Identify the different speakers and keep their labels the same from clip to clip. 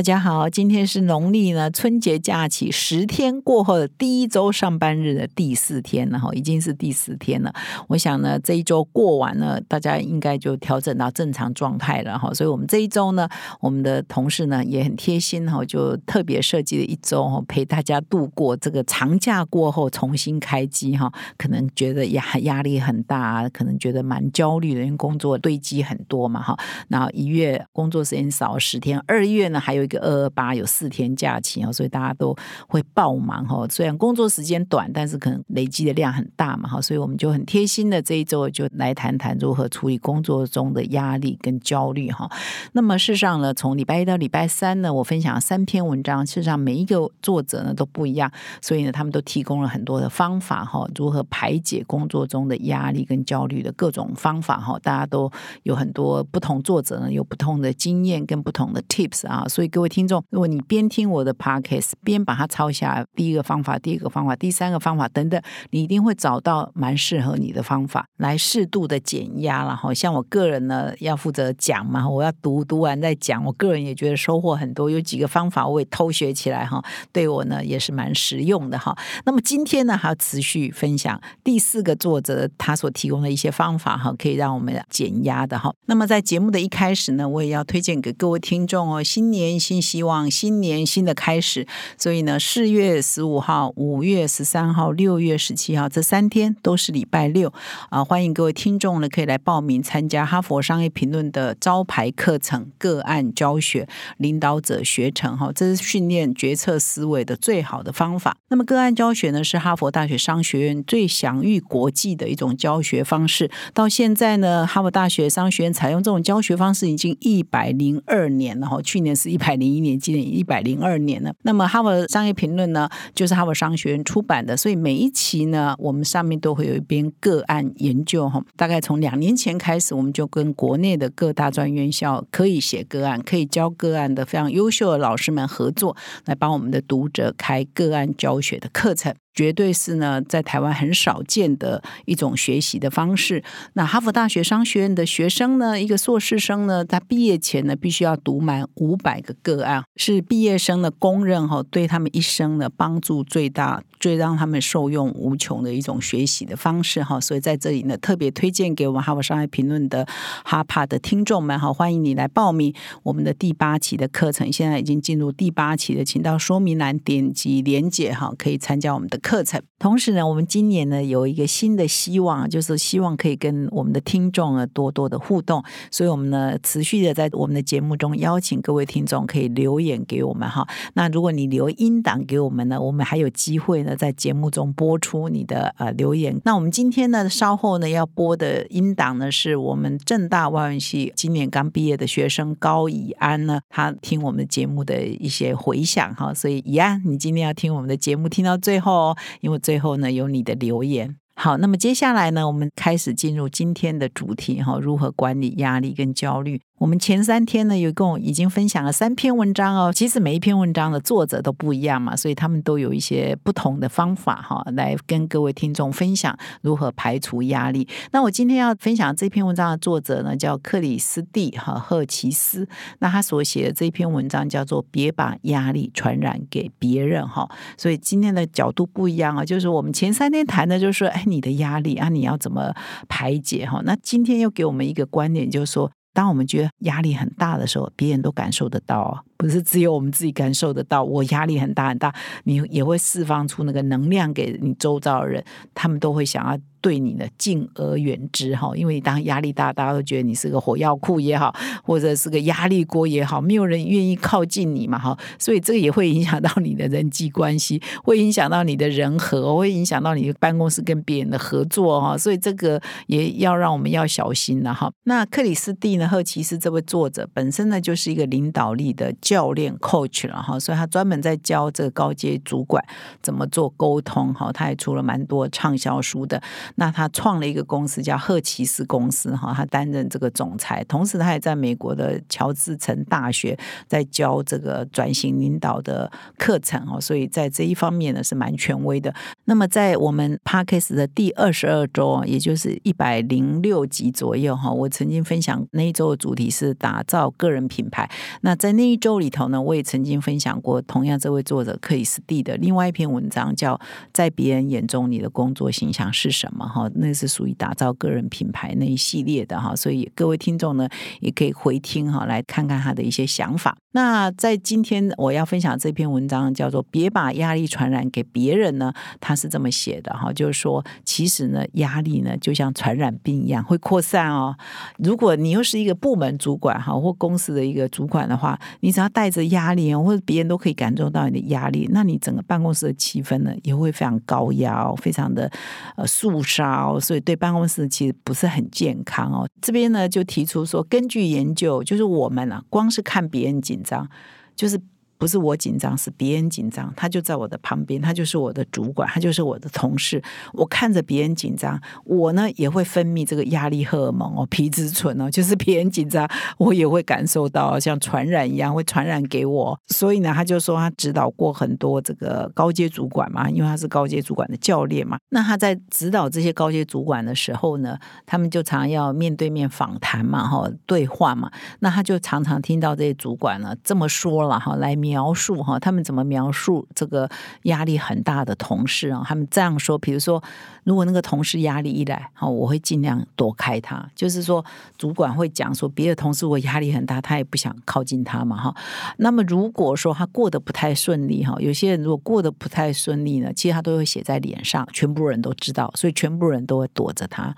Speaker 1: 大家好，今天是农历呢春节假期十天过后的第一周上班日的第四天了哈，已经是第四天了。我想呢，这一周过完了，大家应该就调整到正常状态了哈。所以，我们这一周呢，我们的同事呢也很贴心哈，就特别设计了一周哈，陪大家度过这个长假过后重新开机哈。可能觉得压压力很大，可能觉得蛮焦虑的，因为工作堆积很多嘛哈。然后一月工作时间少十天，二月呢还有。一个二二八有四天假期啊，所以大家都会爆忙哈。虽然工作时间短，但是可能累积的量很大嘛哈。所以我们就很贴心的这一周就来谈谈如何处理工作中的压力跟焦虑哈。那么事实上呢，从礼拜一到礼拜三呢，我分享三篇文章，事实上每一个作者呢都不一样，所以呢他们都提供了很多的方法哈，如何排解工作中的压力跟焦虑的各种方法哈。大家都有很多不同作者呢有不同的经验跟不同的 tips 啊，所以。各位听众，如果你边听我的 podcast 边把它抄下来，第一个方法、第二个方法、第三个方法等等，你一定会找到蛮适合你的方法来适度的减压了哈。像我个人呢，要负责讲嘛，我要读读完再讲。我个人也觉得收获很多，有几个方法我也偷学起来哈，对我呢也是蛮实用的哈。那么今天呢，还要持续分享第四个作者他所提供的一些方法哈，可以让我们减压的哈。那么在节目的一开始呢，我也要推荐给各位听众哦，新年。新希望，新年新的开始。所以呢，四月十五号、五月十三号、六月十七号这三天都是礼拜六啊！欢迎各位听众呢，可以来报名参加哈佛商业评论的招牌课程——个案教学领导者学程。哈，这是训练决策思维的最好的方法。那么，个案教学呢，是哈佛大学商学院最享誉国际的一种教学方式。到现在呢，哈佛大学商学院采用这种教学方式已经一百零二年了。哈，去年是一百。百零一年，今年一百零二年了。那么，哈佛商业评论呢，就是哈佛商学院出版的，所以每一期呢，我们上面都会有一篇个案研究哈。大概从两年前开始，我们就跟国内的各大专院校可以写个案、可以教个案的非常优秀的老师们合作，来帮我们的读者开个案教学的课程。绝对是呢，在台湾很少见的一种学习的方式。那哈佛大学商学院的学生呢，一个硕士生呢，他毕业前呢，必须要读满五百个个案，是毕业生的公认哈，对他们一生的帮助最大。最让他们受用无穷的一种学习的方式哈，所以在这里呢，特别推荐给我们哈佛商业评论的哈帕的听众们哈，欢迎你来报名我们的第八期的课程。现在已经进入第八期的，请到说明栏点击连结哈，可以参加我们的课程。同时呢，我们今年呢有一个新的希望，就是希望可以跟我们的听众呢多多的互动，所以我们呢持续的在我们的节目中邀请各位听众可以留言给我们哈。那如果你留音档给我们呢，我们还有机会呢。在节目中播出你的呃留言。那我们今天呢，稍后呢要播的音档呢，是我们正大外文系今年刚毕业的学生高以安呢，他听我们节目的一些回响哈。所以以安，你今天要听我们的节目听到最后因为最后呢有你的留言。好，那么接下来呢，我们开始进入今天的主题哈，如何管理压力跟焦虑。我们前三天呢，一共已经分享了三篇文章哦。其实每一篇文章的作者都不一样嘛，所以他们都有一些不同的方法哈，来跟各位听众分享如何排除压力。那我今天要分享这篇文章的作者呢，叫克里斯蒂哈赫奇斯。那他所写的这篇文章叫做“别把压力传染给别人”哈。所以今天的角度不一样啊，就是我们前三天谈的就是说，哎，你的压力啊，你要怎么排解哈？那今天又给我们一个观点，就是说。当我们觉得压力很大的时候，别人都感受得到，不是只有我们自己感受得到。我压力很大很大，你也会释放出那个能量给你周遭的人，他们都会想要。对你的敬而远之哈，因为当压力大，大家都觉得你是个火药库也好，或者是个压力锅也好，没有人愿意靠近你嘛哈，所以这个也会影响到你的人际关系，会影响到你的人和，会影响到你的办公室跟别人的合作哈，所以这个也要让我们要小心了哈。那克里斯蒂呢，赫奇斯这位作者本身呢就是一个领导力的教练 coach 了哈，所以他专门在教这个高阶主管怎么做沟通哈，他也出了蛮多畅销书的。那他创了一个公司叫赫奇斯公司哈，他担任这个总裁，同时他也在美国的乔治城大学在教这个转型领导的课程哦，所以在这一方面呢是蛮权威的。那么在我们 Parkes 的第二十二周，也就是一百零六集左右哈，我曾经分享那一周的主题是打造个人品牌。那在那一周里头呢，我也曾经分享过同样这位作者克里斯蒂的另外一篇文章，叫《在别人眼中你的工作形象是什么》哈，那是属于打造个人品牌那一系列的哈，所以各位听众呢也可以回听哈，来看看他的一些想法。那在今天我要分享这篇文章叫做“别把压力传染给别人”呢，他是这么写的哈，就是说其实呢，压力呢就像传染病一样会扩散哦。如果你又是一个部门主管哈，或公司的一个主管的话，你只要带着压力，或者别人都可以感受到你的压力，那你整个办公室的气氛呢也会非常高压，非常的呃肃杀，所以对办公室其实不是很健康哦。这边呢就提出说，根据研究，就是我们啊，光是看别人紧张，就是。不是我紧张，是别人紧张。他就在我的旁边，他就是我的主管，他就是我的同事。我看着别人紧张，我呢也会分泌这个压力荷尔蒙哦，皮质醇哦，就是别人紧张，我也会感受到像传染一样，会传染给我。所以呢，他就说他指导过很多这个高阶主管嘛，因为他是高阶主管的教练嘛。那他在指导这些高阶主管的时候呢，他们就常要面对面访谈嘛，哈，对话嘛。那他就常常听到这些主管呢这么说了哈，来面。描述哈，他们怎么描述这个压力很大的同事啊？他们这样说，比如说，如果那个同事压力一来，哈，我会尽量躲开他。就是说，主管会讲说，别的同事我压力很大，他也不想靠近他嘛，哈。那么如果说他过得不太顺利，哈，有些人如果过得不太顺利呢，其实他都会写在脸上，全部人都知道，所以全部人都会躲着他。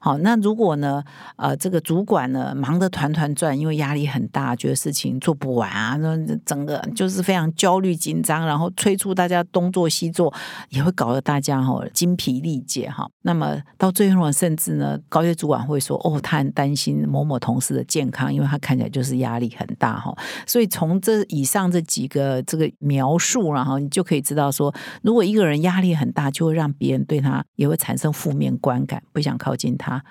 Speaker 1: 好，那如果呢，呃，这个主管呢忙得团团转，因为压力很大，觉得事情做不完啊，那整个。就是非常焦虑紧张，然后催促大家东做西做，也会搞得大家哈精疲力竭哈。那么到最后，甚至呢，高阶主管会说：“哦，他很担心某某同事的健康，因为他看起来就是压力很大哈。”所以从这以上这几个这个描述，然后你就可以知道说，如果一个人压力很大，就会让别人对他也会产生负面观感，不想靠近他，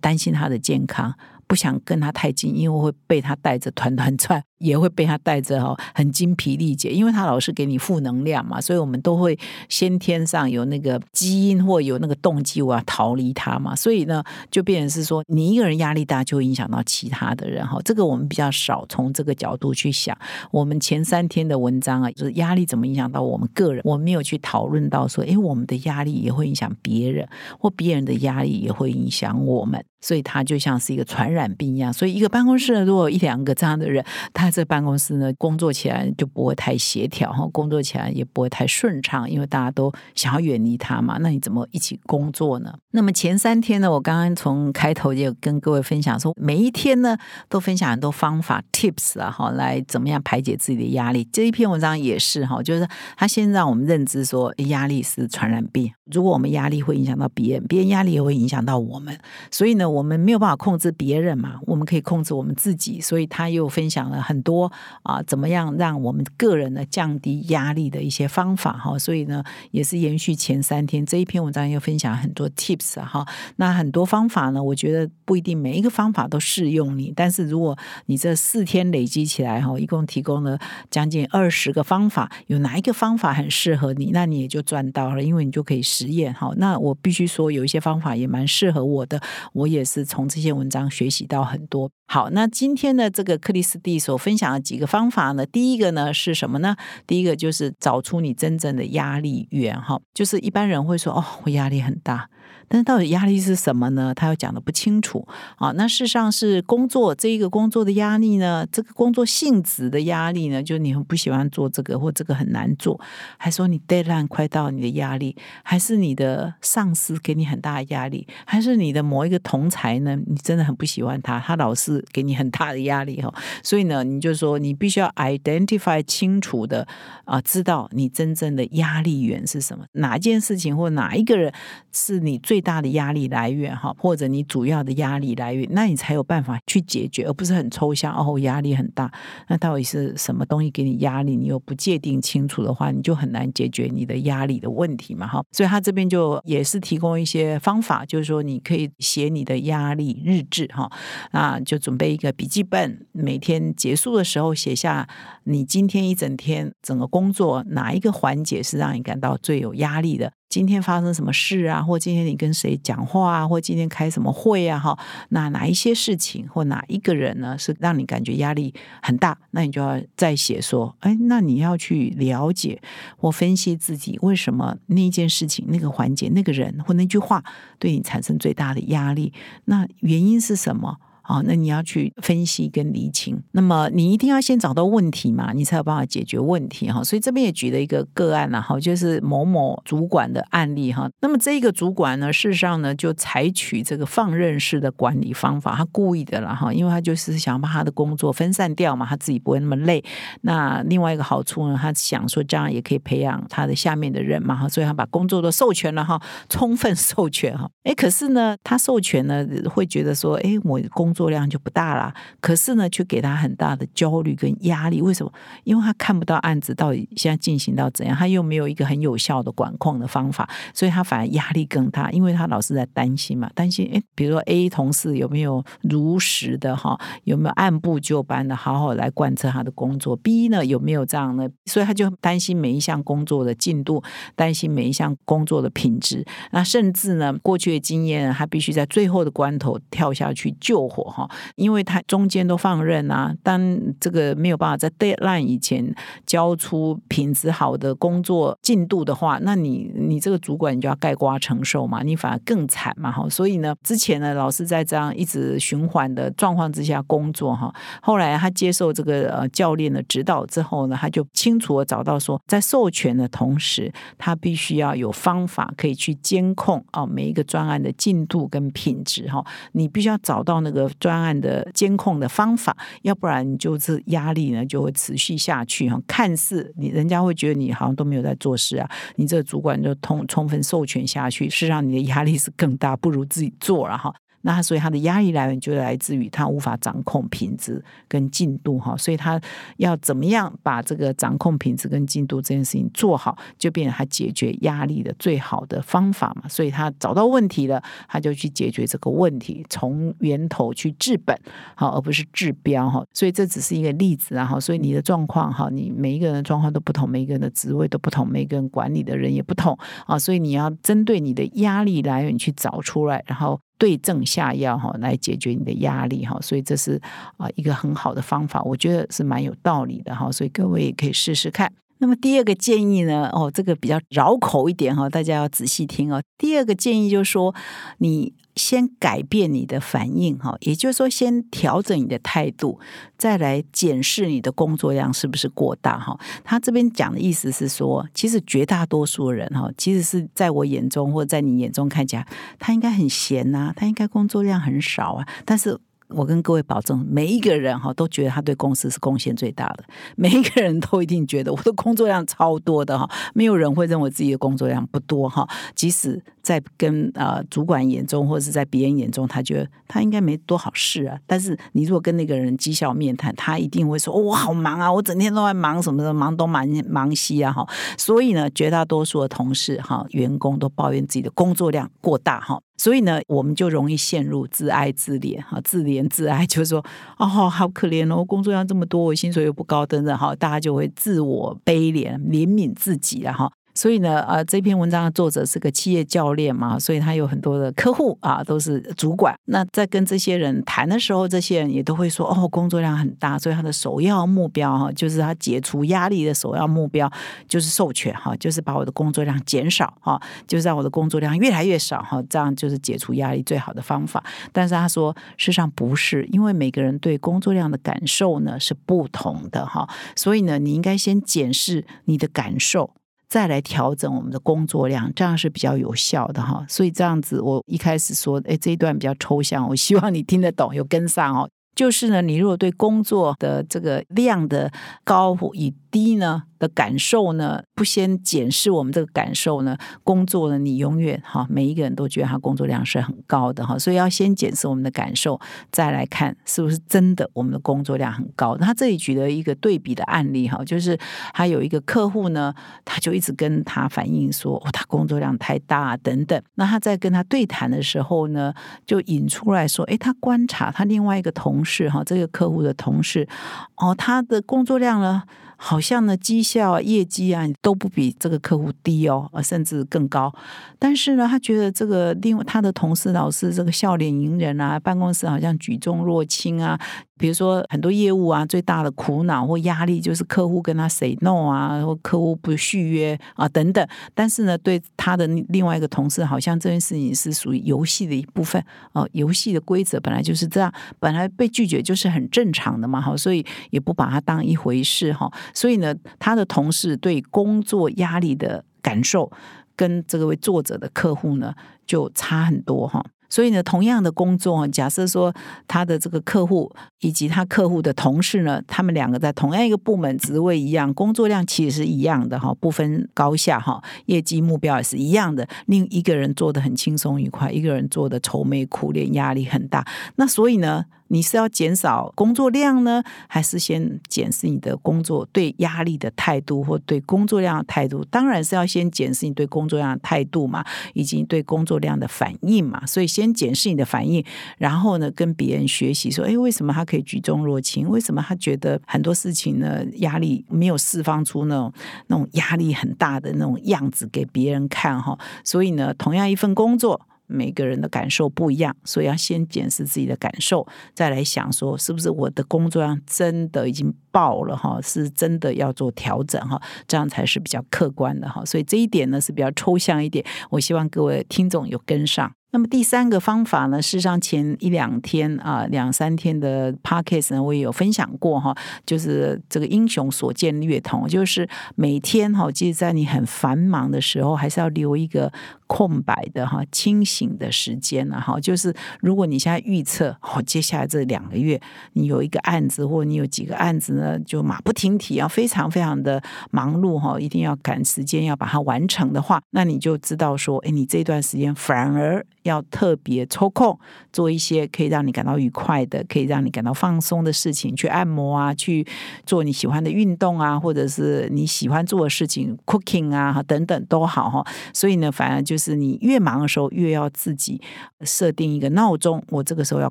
Speaker 1: 担心他的健康，不想跟他太近，因为会被他带着团团转。也会被他带着哈，很精疲力竭，因为他老是给你负能量嘛，所以我们都会先天上有那个基因或有那个动机，我要逃离他嘛，所以呢，就变成是说，你一个人压力大，就会影响到其他的人哈。这个我们比较少从这个角度去想。我们前三天的文章啊，就是压力怎么影响到我们个人，我没有去讨论到说，哎，我们的压力也会影响别人，或别人的压力也会影响我们，所以它就像是一个传染病一样。所以一个办公室如果一两个这样的人，他这办公室呢，工作起来就不会太协调哈，工作起来也不会太顺畅，因为大家都想要远离他嘛。那你怎么一起工作呢？那么前三天呢，我刚刚从开头就跟各位分享说，每一天呢都分享很多方法 tips 啊，哈，来怎么样排解自己的压力。这一篇文章也是哈，就是他先让我们认知说，压力是传染病。如果我们压力会影响到别人，别人压力也会影响到我们。所以呢，我们没有办法控制别人嘛，我们可以控制我们自己。所以他又分享了很多。啊，怎么样让我们个人呢降低压力的一些方法哈？所以呢，也是延续前三天这一篇文章又分享很多 tips 哈。那很多方法呢，我觉得不一定每一个方法都适用你，但是如果你这四天累积起来哈，一共提供了将近二十个方法，有哪一个方法很适合你，那你也就赚到了，因为你就可以实验哈。那我必须说，有一些方法也蛮适合我的，我也是从这些文章学习到很多。好，那今天的这个克里斯蒂所分享的几个方法呢？第一个呢是什么呢？第一个就是找出你真正的压力源，哈，就是一般人会说，哦，我压力很大。但是到底压力是什么呢？他又讲的不清楚啊。那事实上是工作这一个工作的压力呢？这个工作性质的压力呢？就是你很不喜欢做这个，或这个很难做，还说你 deadline 快到，你的压力，还是你的上司给你很大的压力，还是你的某一个同才呢？你真的很不喜欢他，他老是给你很大的压力哈。所以呢，你就说你必须要 identify 清楚的啊，知道你真正的压力源是什么，哪件事情或哪一个人是你最大的压力来源哈，或者你主要的压力来源，那你才有办法去解决，而不是很抽象哦，压力很大，那到底是什么东西给你压力？你又不界定清楚的话，你就很难解决你的压力的问题嘛哈。所以他这边就也是提供一些方法，就是说你可以写你的压力日志哈，啊，就准备一个笔记本，每天结束的时候写下你今天一整天整个工作哪一个环节是让你感到最有压力的。今天发生什么事啊？或今天你跟谁讲话啊？或今天开什么会啊？哈，那哪一些事情或哪一个人呢，是让你感觉压力很大？那你就要再写说，哎，那你要去了解或分析自己为什么那件事情、那个环节、那个人或那句话对你产生最大的压力？那原因是什么？啊，那你要去分析跟厘清，那么你一定要先找到问题嘛，你才有办法解决问题哈。所以这边也举了一个个案了哈，就是某某主管的案例哈。那么这一个主管呢，事实上呢，就采取这个放任式的管理方法，他故意的了哈，因为他就是想把他的工作分散掉嘛，他自己不会那么累。那另外一个好处呢，他想说这样也可以培养他的下面的人嘛哈，所以他把工作都授权了哈，充分授权哈。哎，可是呢，他授权呢，会觉得说，哎，我工作。作量就不大了，可是呢，却给他很大的焦虑跟压力。为什么？因为他看不到案子到底现在进行到怎样，他又没有一个很有效的管控的方法，所以他反而压力更大。因为他老是在担心嘛，担心哎，比如说 A 同事有没有如实的哈，有没有按部就班的好好来贯彻他的工作？B 呢有没有这样呢？所以他就担心每一项工作的进度，担心每一项工作的品质。那甚至呢，过去的经验，他必须在最后的关头跳下去救火。哈，因为他中间都放任啊，当这个没有办法在 deadline 以前交出品质好的工作进度的话，那你你这个主管你就要盖瓜承受嘛，你反而更惨嘛哈。所以呢，之前呢老是在这样一直循环的状况之下工作哈，后来他接受这个呃教练的指导之后呢，他就清楚的找到说，在授权的同时，他必须要有方法可以去监控啊每一个专案的进度跟品质哈，你必须要找到那个。专案的监控的方法，要不然你就是压力呢就会持续下去哈。看似你人家会觉得你好像都没有在做事啊，你这个主管就通充分授权下去，是让你的压力是更大，不如自己做了哈。那所以他的压力来源就来自于他无法掌控品质跟进度哈，所以他要怎么样把这个掌控品质跟进度这件事情做好，就变成他解决压力的最好的方法嘛。所以他找到问题了，他就去解决这个问题，从源头去治本，好，而不是治标哈。所以这只是一个例子啊哈。所以你的状况哈，你每一个人的状况都不同，每一个人的职位都不同，每一个人管理的人也不同啊。所以你要针对你的压力来源去找出来，然后。对症下药哈，来解决你的压力哈，所以这是啊一个很好的方法，我觉得是蛮有道理的哈，所以各位也可以试试看。那么第二个建议呢，哦，这个比较绕口一点哈，大家要仔细听哦。第二个建议就是说，你。先改变你的反应哈，也就是说，先调整你的态度，再来检视你的工作量是不是过大哈。他这边讲的意思是说，其实绝大多数人哈，其实是在我眼中或者在你眼中看起来，他应该很闲呐，他应该工作量很少啊，但是。我跟各位保证，每一个人哈都觉得他对公司是贡献最大的，每一个人都一定觉得我的工作量超多的哈，没有人会认为自己的工作量不多哈。即使在跟呃主管眼中或者是在别人眼中，他觉得他应该没多好事啊。但是你如果跟那个人绩效面谈，他一定会说：“我好忙啊，我整天都在忙什么的，忙东忙忙西啊哈。”所以呢，绝大多数的同事哈员工都抱怨自己的工作量过大哈。所以呢，我们就容易陷入自哀自怜哈，自怜自哀，就是说，哦，好可怜哦，工作量这么多，我薪水又不高，等等哈，大家就会自我悲怜、怜悯自己了哈。所以呢，呃，这篇文章的作者是个企业教练嘛，所以他有很多的客户啊，都是主管。那在跟这些人谈的时候，这些人也都会说，哦，工作量很大，所以他的首要目标哈，就是他解除压力的首要目标就是授权哈，就是把我的工作量减少哈，就是让我的工作量越来越少哈，这样就是解除压力最好的方法。但是他说，事实上不是，因为每个人对工作量的感受呢是不同的哈，所以呢，你应该先检视你的感受。再来调整我们的工作量，这样是比较有效的哈。所以这样子，我一开始说，哎，这一段比较抽象，我希望你听得懂，有跟上哦。就是呢，你如果对工作的这个量的高与低呢？的感受呢，不先检视我们这个感受呢，工作呢，你永远哈，每一个人都觉得他工作量是很高的哈，所以要先检视我们的感受，再来看是不是真的我们的工作量很高。他这里举了一个对比的案例哈，就是他有一个客户呢，他就一直跟他反映说，哦，他工作量太大等等。那他在跟他对谈的时候呢，就引出来说，哎，他观察他另外一个同事是哈，这个客户的同事，哦，他的工作量呢。好像呢，绩效啊、业绩啊都不比这个客户低哦，呃，甚至更高。但是呢，他觉得这个另外他的同事老是这个笑脸迎人啊，办公室好像举重若轻啊。比如说很多业务啊，最大的苦恼或压力就是客户跟他 say no 啊，或客户不续约啊等等。但是呢，对他的另外一个同事，好像这件事情是属于游戏的一部分哦，游戏的规则本来就是这样，本来被拒绝就是很正常的嘛，哈，所以也不把它当一回事哈。所以呢，他的同事对工作压力的感受，跟这位作者的客户呢，就差很多哈。所以呢，同样的工作，假设说他的这个客户以及他客户的同事呢，他们两个在同样一个部门，职位一样，工作量其实是一样的哈，不分高下哈，业绩目标也是一样的。另一个人做的很轻松愉快，一个人做的愁眉苦脸，压力很大。那所以呢？你是要减少工作量呢，还是先检视你的工作对压力的态度或对工作量的态度？当然是要先检视你对工作量的态度嘛，以及对工作量的反应嘛。所以先检视你的反应，然后呢，跟别人学习说：，哎，为什么他可以举重若轻？为什么他觉得很多事情呢压力没有释放出那种那种压力很大的那种样子给别人看？哈，所以呢，同样一份工作。每个人的感受不一样，所以要先检视自己的感受，再来想说是不是我的工作量真的已经爆了哈，是真的要做调整哈，这样才是比较客观的哈。所以这一点呢是比较抽象一点，我希望各位听众有跟上。那么第三个方法呢，事实上前一两天啊，两三天的 podcast 呢，我也有分享过哈，就是这个英雄所见略同，就是每天哈，即使在你很繁忙的时候，还是要留一个空白的哈，清醒的时间呢哈。就是如果你现在预测哦，接下来这两个月你有一个案子，或者你有几个案子呢，就马不停蹄，要非常非常的忙碌哈，一定要赶时间要把它完成的话，那你就知道说，哎，你这段时间反而。要特别抽空做一些可以让你感到愉快的、可以让你感到放松的事情，去按摩啊，去做你喜欢的运动啊，或者是你喜欢做的事情，cooking 啊等等都好哈。所以呢，反而就是你越忙的时候，越要自己设定一个闹钟，我这个时候要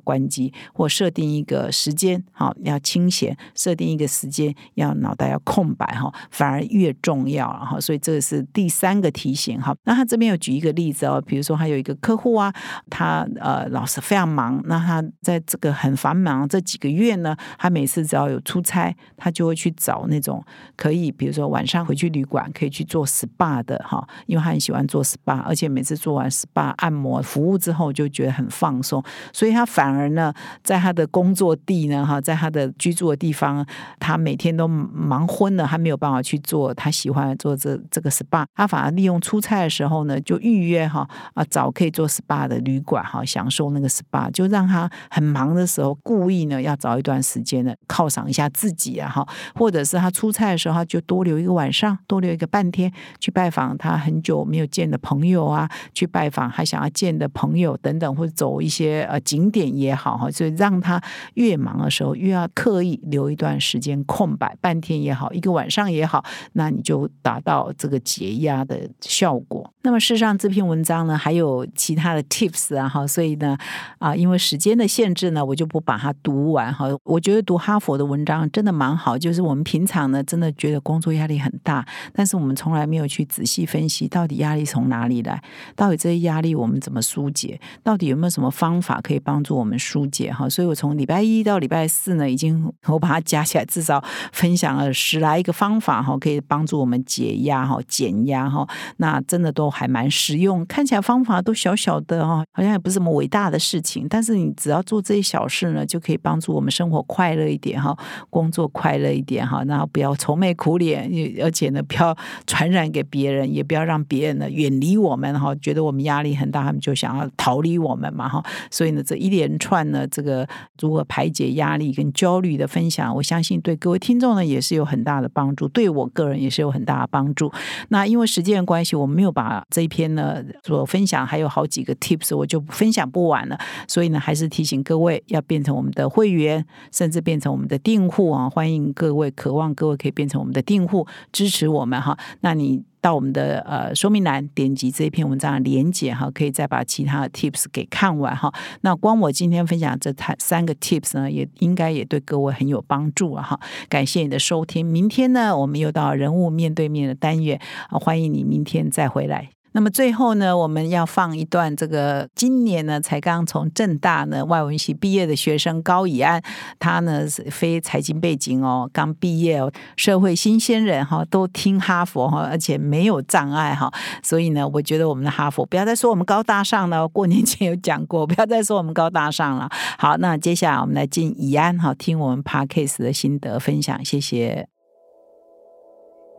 Speaker 1: 关机，或设定一个时间，好要清闲，设定一个时间要脑袋要空白哈，反而越重要了哈。所以这个是第三个提醒哈。那他这边有举一个例子哦，比如说他有一个客户。啊，他呃老是非常忙，那他在这个很繁忙这几个月呢，他每次只要有出差，他就会去找那种可以，比如说晚上回去旅馆可以去做 SPA 的哈，因为他很喜欢做 SPA，而且且每次做完 SPA 按摩服务之后就觉得很放松，所以他反而呢，在他的工作地呢哈，在他的居住的地方，他每天都忙昏了，他没有办法去做他喜欢做这这个 SPA，他反而利用出差的时候呢，就预约哈啊找可以做 SPA。SPA 的旅馆哈，享受那个 SPA，就让他很忙的时候，故意呢要找一段时间呢犒赏一下自己啊哈，或者是他出差的时候，他就多留一个晚上，多留一个半天去拜访他很久没有见的朋友啊，去拜访还想要见的朋友等等，或者走一些呃景点也好哈，所以让他越忙的时候越要刻意留一段时间空白，半天也好，一个晚上也好，那你就达到这个解压的效果。那么事实上这篇文章呢，还有其他的。tips 啊哈，所以呢啊，因为时间的限制呢，我就不把它读完哈。我觉得读哈佛的文章真的蛮好，就是我们平常呢真的觉得工作压力很大，但是我们从来没有去仔细分析到底压力从哪里来，到底这些压力我们怎么疏解，到底有没有什么方法可以帮助我们疏解哈。所以我从礼拜一到礼拜四呢，已经我把它加起来，至少分享了十来一个方法哈，可以帮助我们解压哈、减压哈。那真的都还蛮实用，看起来方法都小小。的哈，好像也不是什么伟大的事情，但是你只要做这些小事呢，就可以帮助我们生活快乐一点哈，工作快乐一点哈，然后不要愁眉苦脸，而且呢，不要传染给别人，也不要让别人呢远离我们。们哈，觉得我们压力很大，他们就想要逃离我们嘛哈。所以呢，这一连串呢，这个如何排解压力跟焦虑的分享，我相信对各位听众呢也是有很大的帮助，对我个人也是有很大的帮助。那因为时间关系，我没有把这一篇呢所分享，还有好几个 tips，我就分享不完了。所以呢，还是提醒各位要变成我们的会员，甚至变成我们的订户啊！欢迎各位，渴望各位可以变成我们的订户，支持我们哈。那你到我们的呃说明栏点击这一篇文章的连接哈，可以再把其他的 tips 给看完哈。那光我今天分享这台三个 tips 呢，也应该也对各位很有帮助了哈。感谢你的收听，明天呢，我们又到人物面对面的单元啊，欢迎你明天再回来。那么最后呢，我们要放一段这个今年呢才刚从正大呢外文系毕业的学生高以安，他呢是非财经背景哦，刚毕业哦，社会新鲜人哈，都听哈佛哈，而且没有障碍哈，所以呢，我觉得我们的哈佛不要再说我们高大上了，过年前有讲过，不要再说我们高大上了。好，那接下来我们来进以安哈，听我们 Parkcase 的心得分享，谢谢。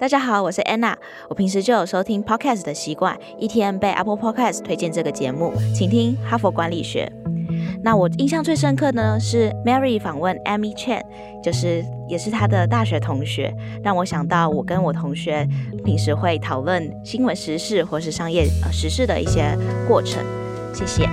Speaker 2: 大家好，我是 Anna。我平时就有收听 podcast 的习惯，一天被 Apple Podcast 推荐这个节目，请听哈佛管理学。那我印象最深刻呢是 Mary 访问 Amy Chan，就是也是她的大学同学，让我想到我跟我同学平时会讨论新闻时事或是商业呃时事的一些过程。谢谢。